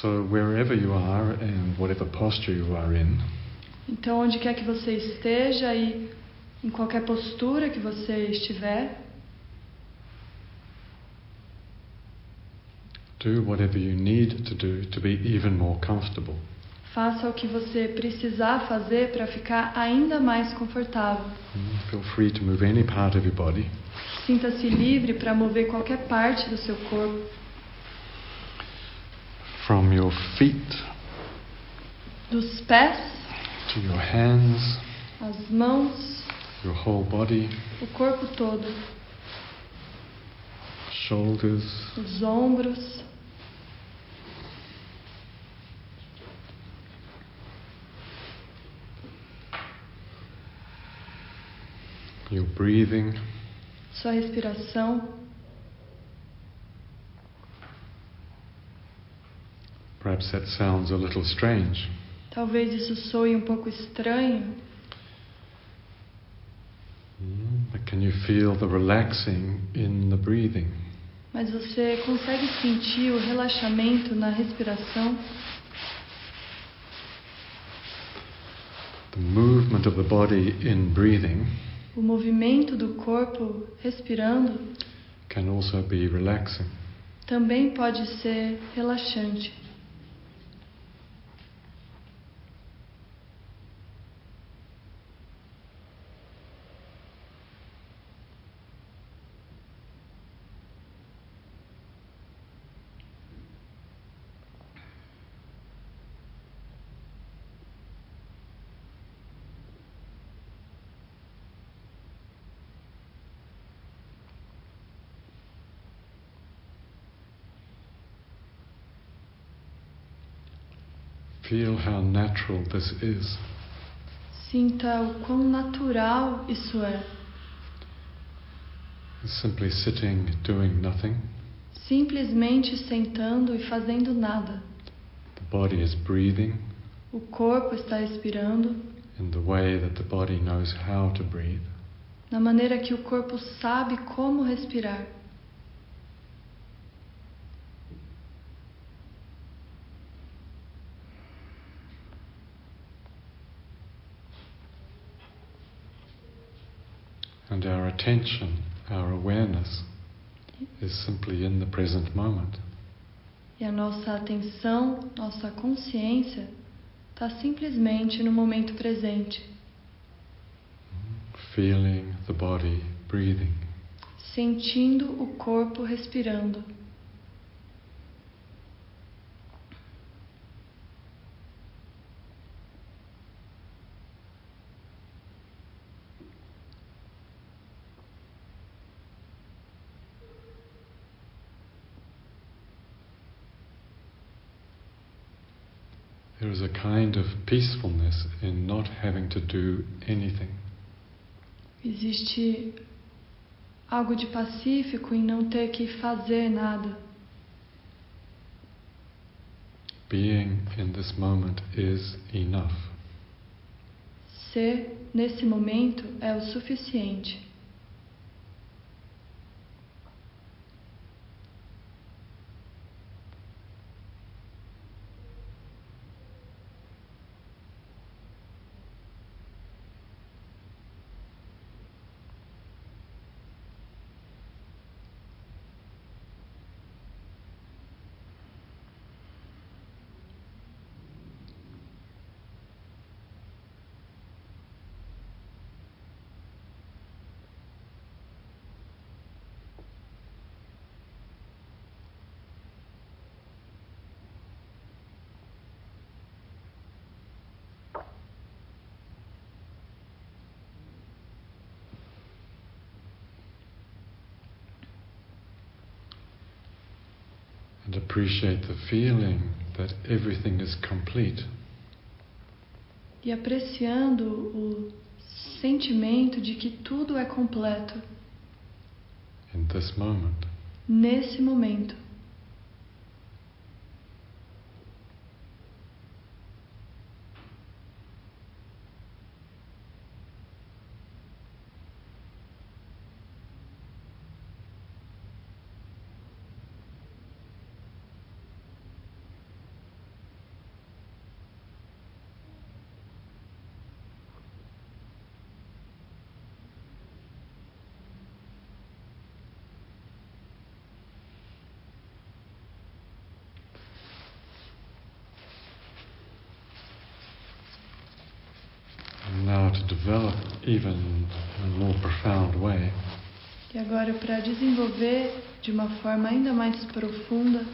So, wherever you are and whatever posture you are in, Então, onde quer que você esteja e em qualquer postura que você estiver, do whatever you need to do to be even more comfortable. faça o que você precisar fazer para ficar ainda mais confortável. Mm, Feel free to move any part of your body. Sinta-se livre para mover qualquer parte do seu corpo, your feet dos pés, to your hands, as mãos, your whole body, o corpo todo, shoulders, os ombros, your breathing. sua respiração. Perhaps that sounds a little strange, Talvez isso soe um pouco estranho, Mm, but can you feel the relaxing in the breathing? mas você consegue sentir o relaxamento na respiração, The movement of the body in breathing o movimento do corpo respirando can also be relaxing. também pode ser relaxante. Feel how natural this is. Sinta o quão natural isso é. Simply sitting, doing nothing. Simplesmente sentando e fazendo nada. The body is breathing O corpo está respirando in the way that the body knows how to breathe. na maneira que o corpo sabe como respirar. And our attention, our awareness, is simply in the present moment. E a nossa atenção, nossa consciência está simplesmente no momento presente, Feeling the body breathing. sentindo o corpo respirando. There is a kind of peacefulness in not having to do anything. Existe algo de pacífico em não ter que fazer nada. Being in this moment is enough. Ser nesse momento é o suficiente. And appreciate the feeling that everything is complete. E apreciando o sentimento de que tudo é completo in this moment. nesse momento. To develop even in a more profound way, E agora, para desenvolver de uma forma ainda mais profunda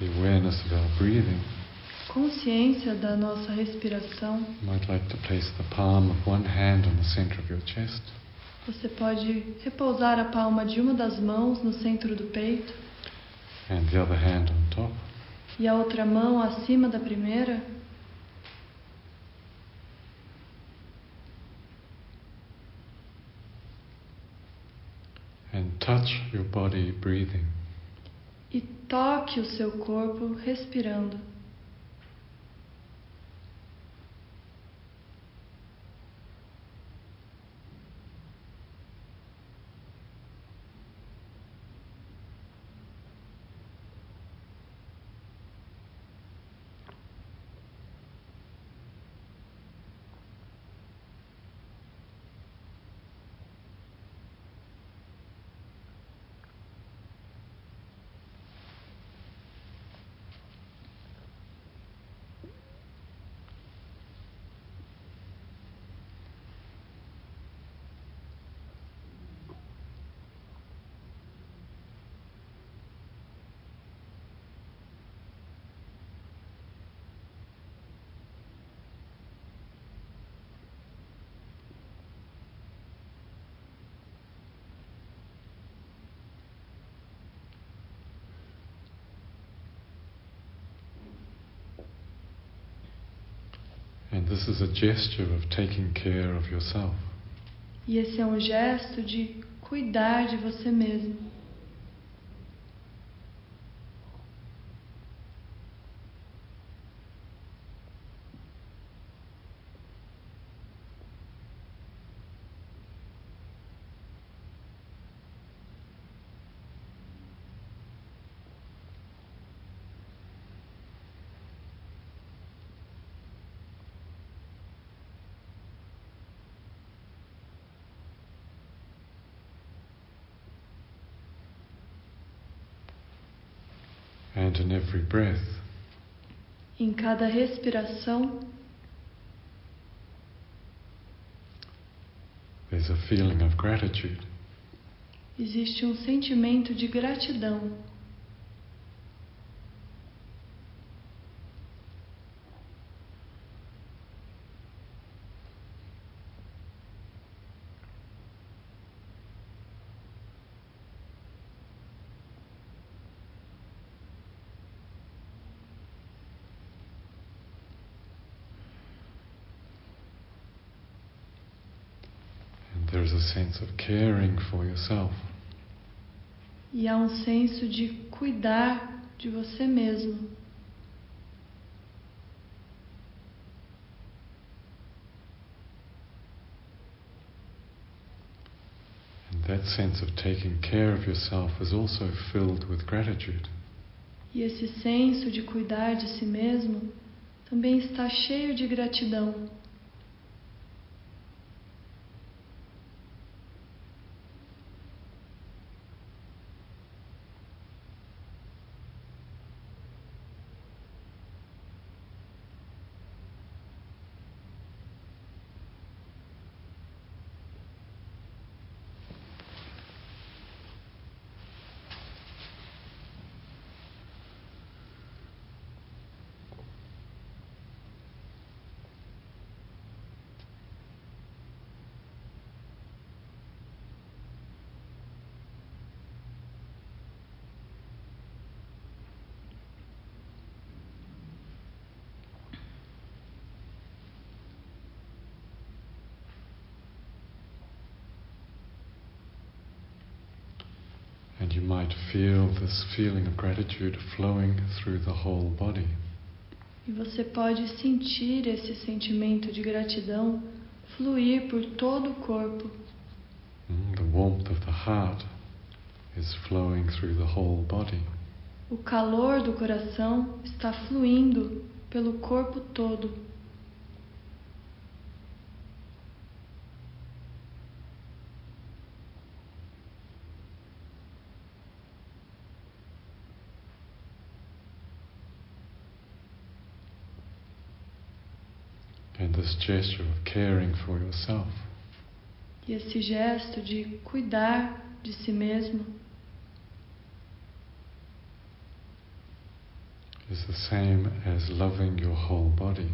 the awareness of our breathing, consciência da nossa respiração, like to place the palm of one hand on the center of your chest você pode repousar a palma de uma das mãos no centro do peito and the other hand on top. e a outra mão acima da primeira. and touch your body breathing. E toque o seu corpo respirando. And this is a gesture of taking care of yourself. E esse é um gesto de cuidar de você mesmo. And in every breath, Em cada respiração, there's a feeling of gratitude. existe um sentimento de gratidão. And there's a sense of caring for yourself. E há um senso de cuidar de você mesmo. And that sense of taking care of yourself is also filled with gratitude. E esse senso de cuidar de si mesmo também está cheio de gratidão. And you might feel this feeling of gratitude flowing through the whole body. E você pode sentir esse sentimento de gratidão fluir por todo o corpo. Mm, The warmth of the heart is flowing through the whole body. O calor do coração está fluindo pelo corpo todo. And this gesture of caring for yourself E esse gesto de cuidar de si mesmo is the same as loving your whole body.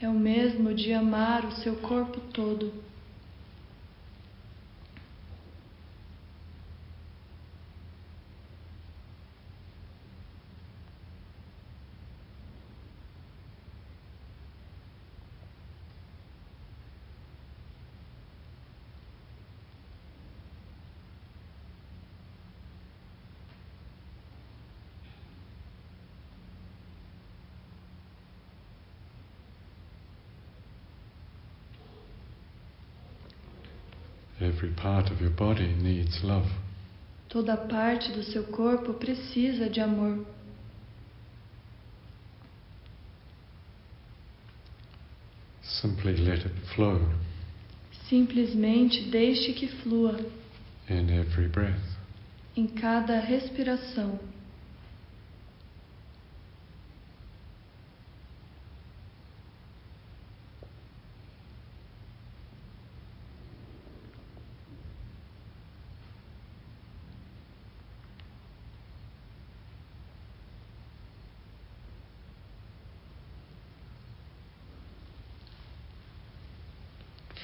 é o mesmo de amar o seu corpo todo. Every part of your body needs love. Toda parte do seu corpo precisa de amor. Simply let it flow Simplesmente deixe que flua in every breath. em cada respiração.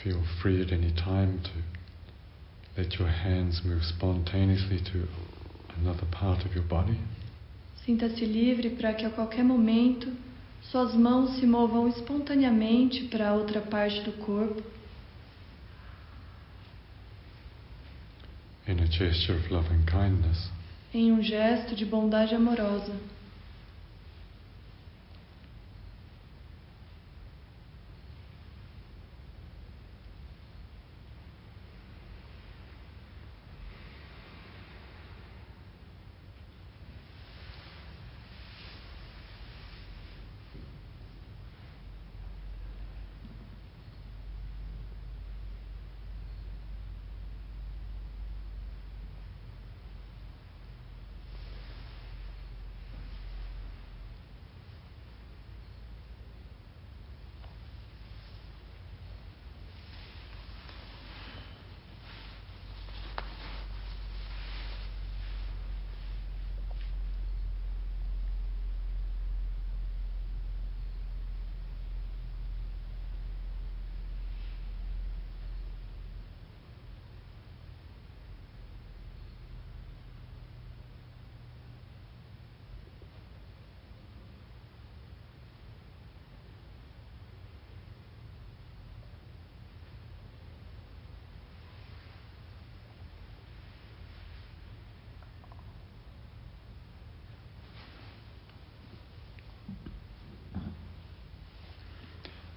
Feel free at any time to let your hands move spontaneously to another part of your body. Sinta-se livre para que a qualquer momento suas mãos se movam espontaneamente para outra parte do corpo, in a gesture of loving kindness. em um gesto de bondade amorosa.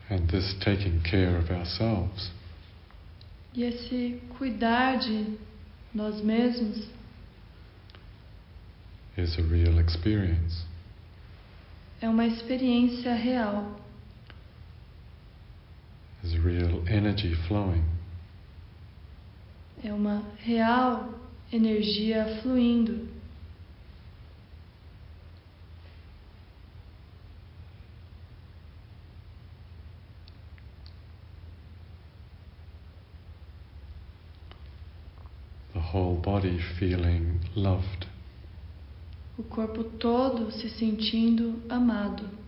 And this taking care of ourselves E esse cuidar de nós mesmos is a real experience. é uma experiência real, There's real energy flowing. é uma real energia fluindo. Body feeling loved. O corpo todo se sentindo amado.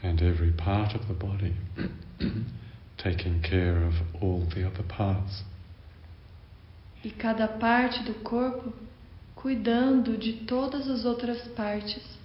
and every part of the body taking care of all the other parts. E cada parte do corpo cuidando de todas as outras partes.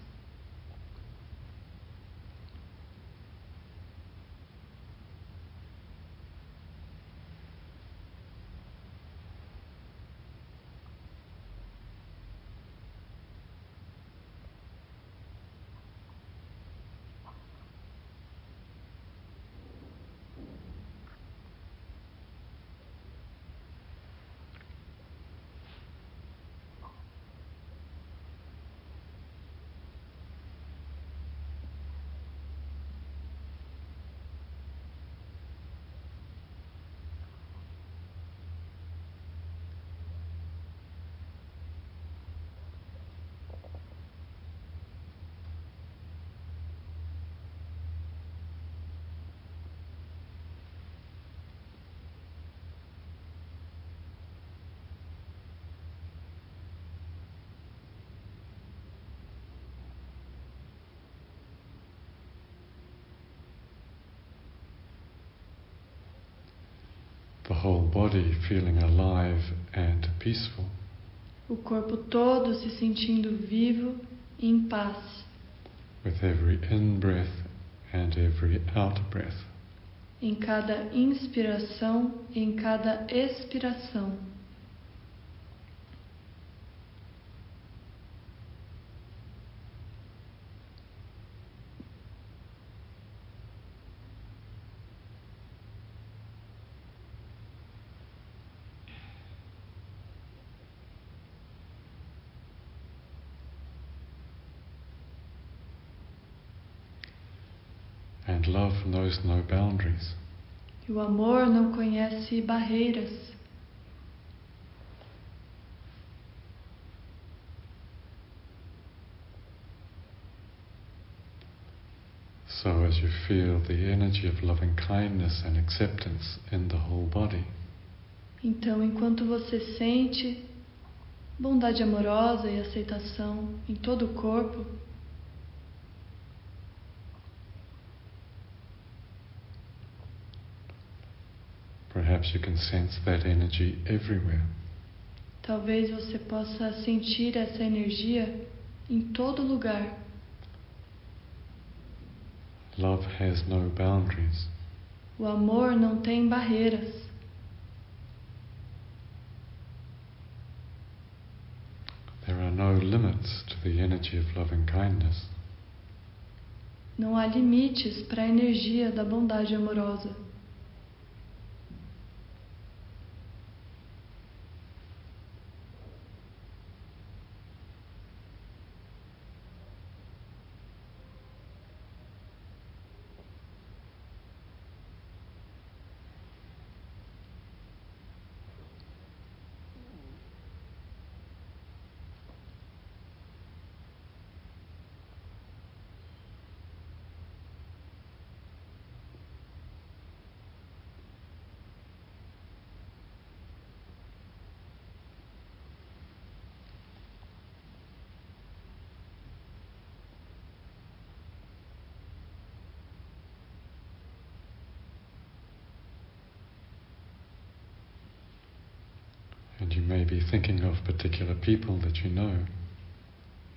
The whole body feeling alive and peaceful. O corpo todo se sentindo vivo e em paz. With every in breath and every out breath. Em cada inspiração e em cada expiração. And love knows no boundaries. E o amor não conhece barreiras. So, as you feel the energy of loving kindness and acceptance in the whole body, Então, enquanto você sente bondade amorosa e aceitação em todo o corpo, perhaps you can sense that energy everywhere. talvez você possa sentir essa energia em todo lugar. Love has no boundaries. O amor não tem barreiras. There are no limits to the energy of loving kindness. Não há limites para a energia da bondade amorosa. And you may be thinking of particular people that you know.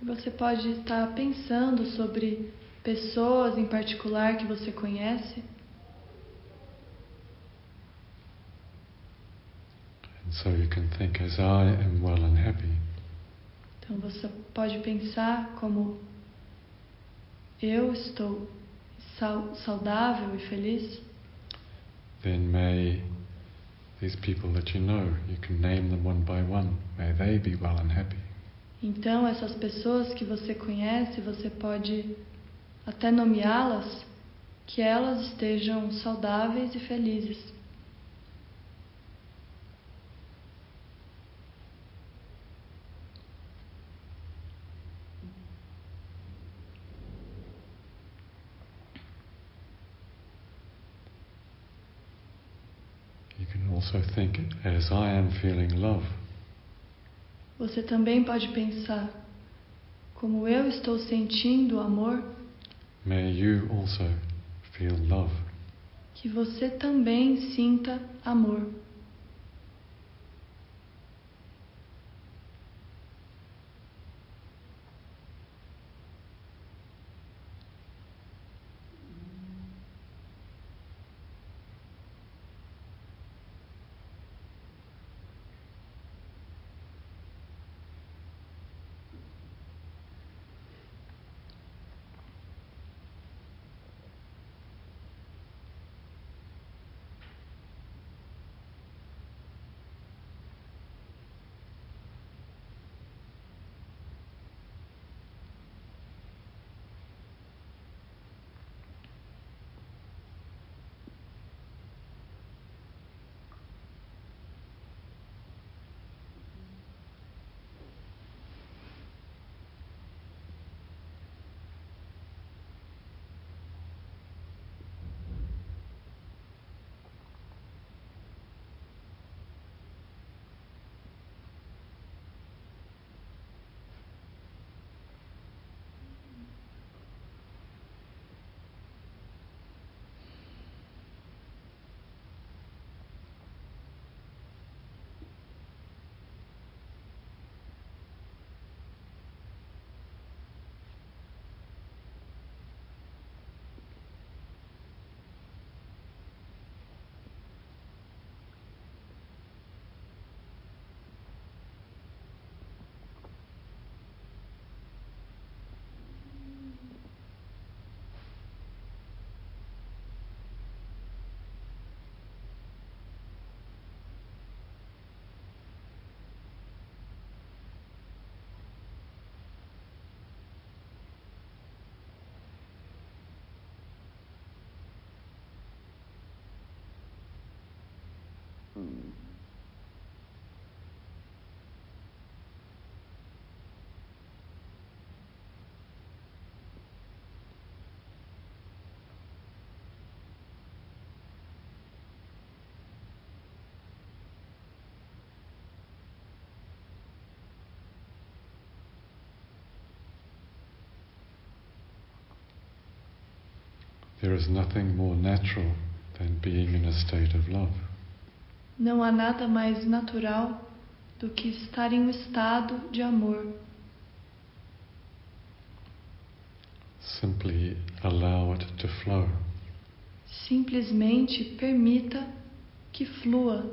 Você pode estar pensando sobre pessoas em particular que você conhece. And so you can think, as I am well and happy, Então você pode pensar como eu estou sau- saudável e feliz. then may these people that you know, you can name them one by one, may they be well and happy. Então essas pessoas que você conhece, você pode até nomeá-las, que elas estejam saudáveis e felizes. You can also think, as I am feeling love, Você também pode pensar, como eu estou sentindo amor, may you also feel love. que você também sinta amor. There is nothing more natural than being in a state of love. Não há nada mais natural do que estar em um estado de amor. Simply allow it to flow. Simplesmente permita que flua.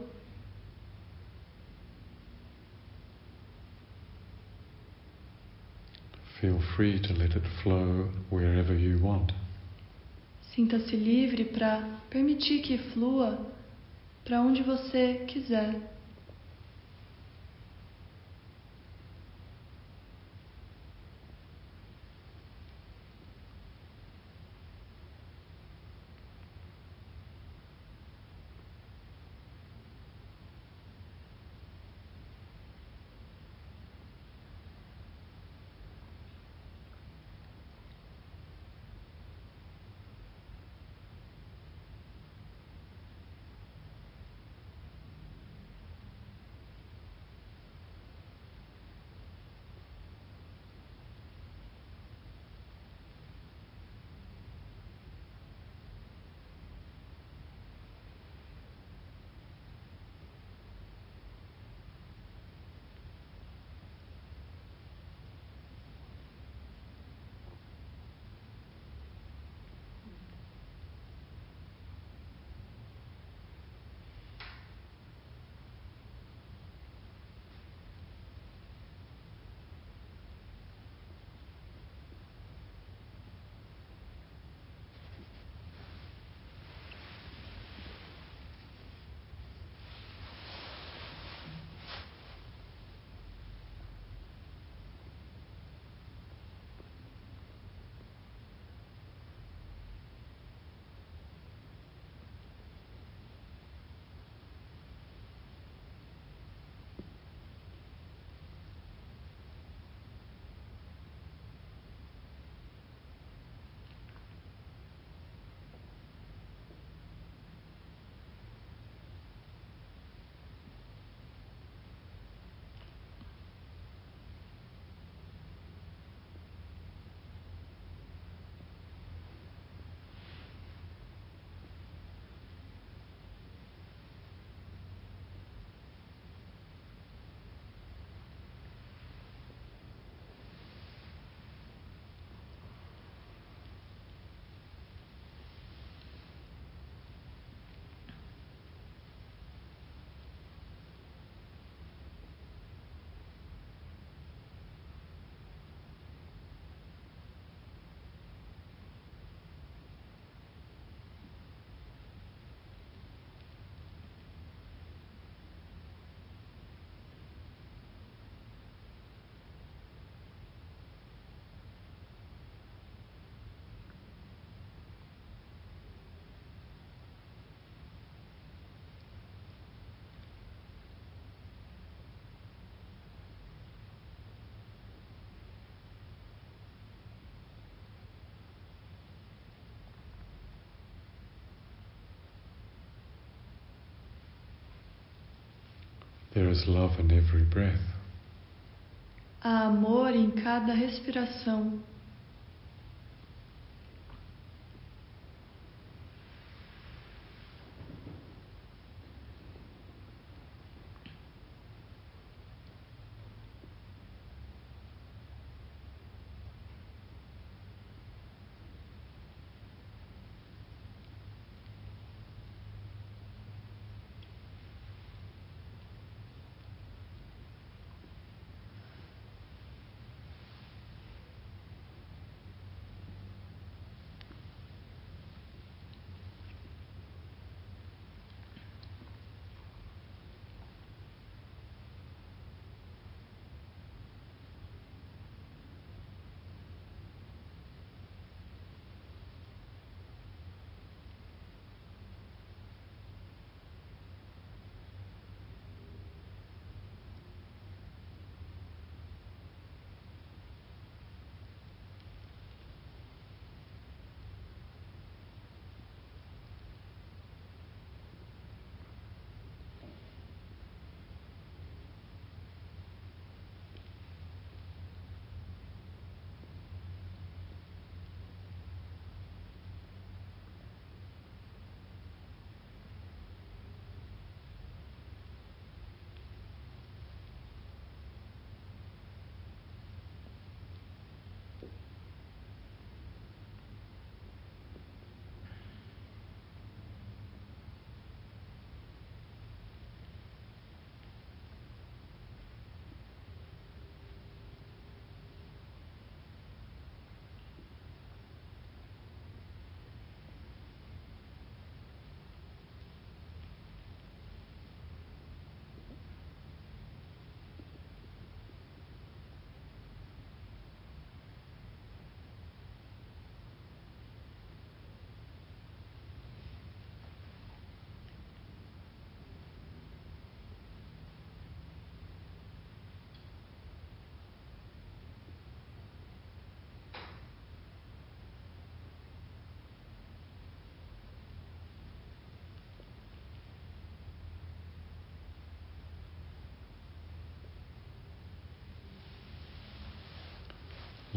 Feel free to let it flow wherever you want. Sinta-se livre para permitir que flua para onde você quiser. There is love in every breath. Há amor em cada respiração.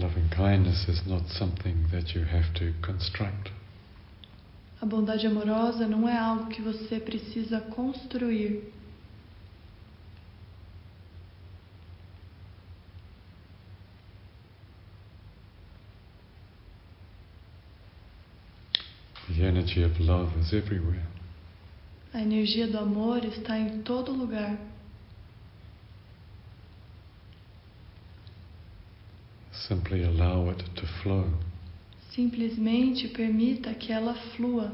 Loving kindness is not something that you have to construct. A bondade amorosa não é algo que você precisa construir. The energy of love is everywhere. A energia do amor está em todo lugar. Simply allow it to flow. Simplesmente permita que ela flua.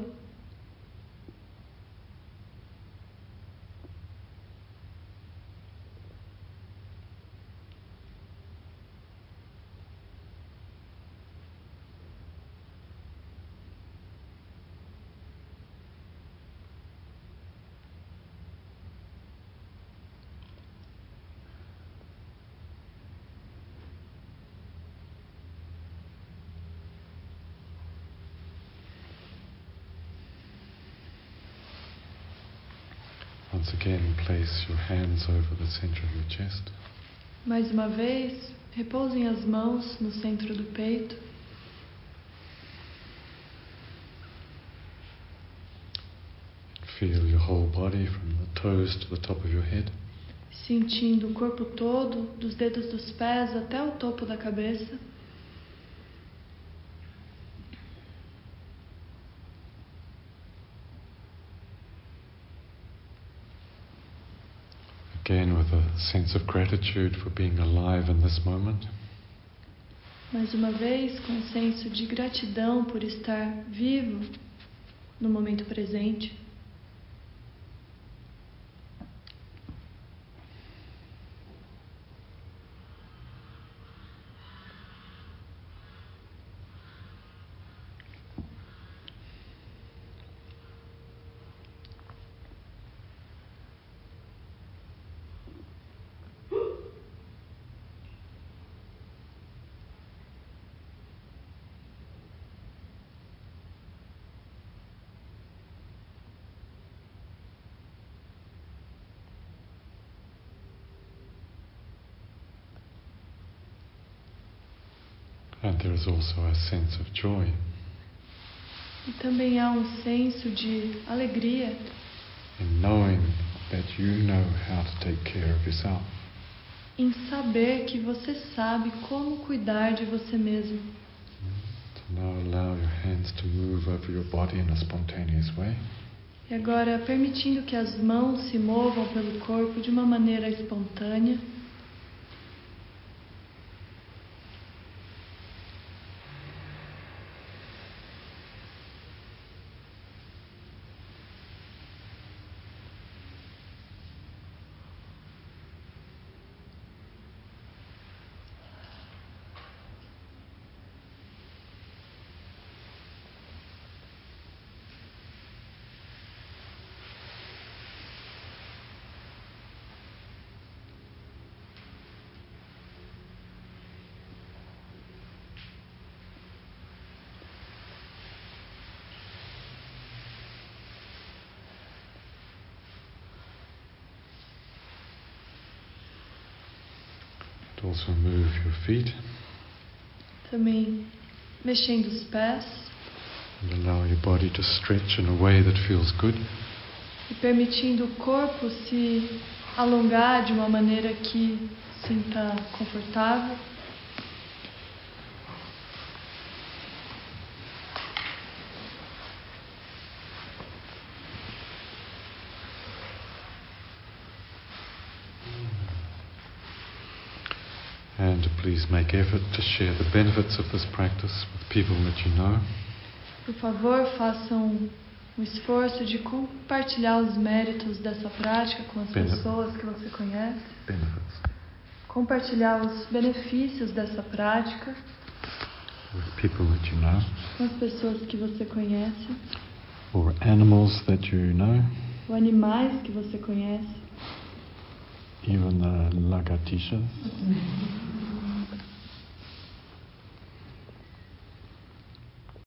Once again, place your hands over the center of your chest. Mais uma vez, repousem as mãos no centro do peito. Feel your whole body from the toes to the top of your head. Sentindo o corpo todo, dos dedos dos pés até o topo da cabeça. Again, with a sense of gratitude for being alive in this moment. Mais uma vez, com um senso de gratidão por estar vivo no momento presente. And there is also a sense of joy E também há um senso de alegria in knowing that you know how to take care of yourself. em saber que você sabe como cuidar de você mesmo. So now allow your hands to move over your body in a spontaneous way. E agora, permitindo que as mãos se movam pelo corpo de uma maneira espontânea. And also move your feet Também mexendo os pés and allow your body to stretch in a way that feels good. e permitindo o corpo se alongar de uma maneira que sinta confortável. And please make effort to share the benefits of this practice with people that you know. Por favor, façam um esforço de compartilhar os méritos dessa prática com as Bene- pessoas que você conhece. Benefits Compartilhar os benefícios dessa prática with people that you know, com as pessoas que você conhece, or animals that you know, ou animais que você conhece, even the lagartixas.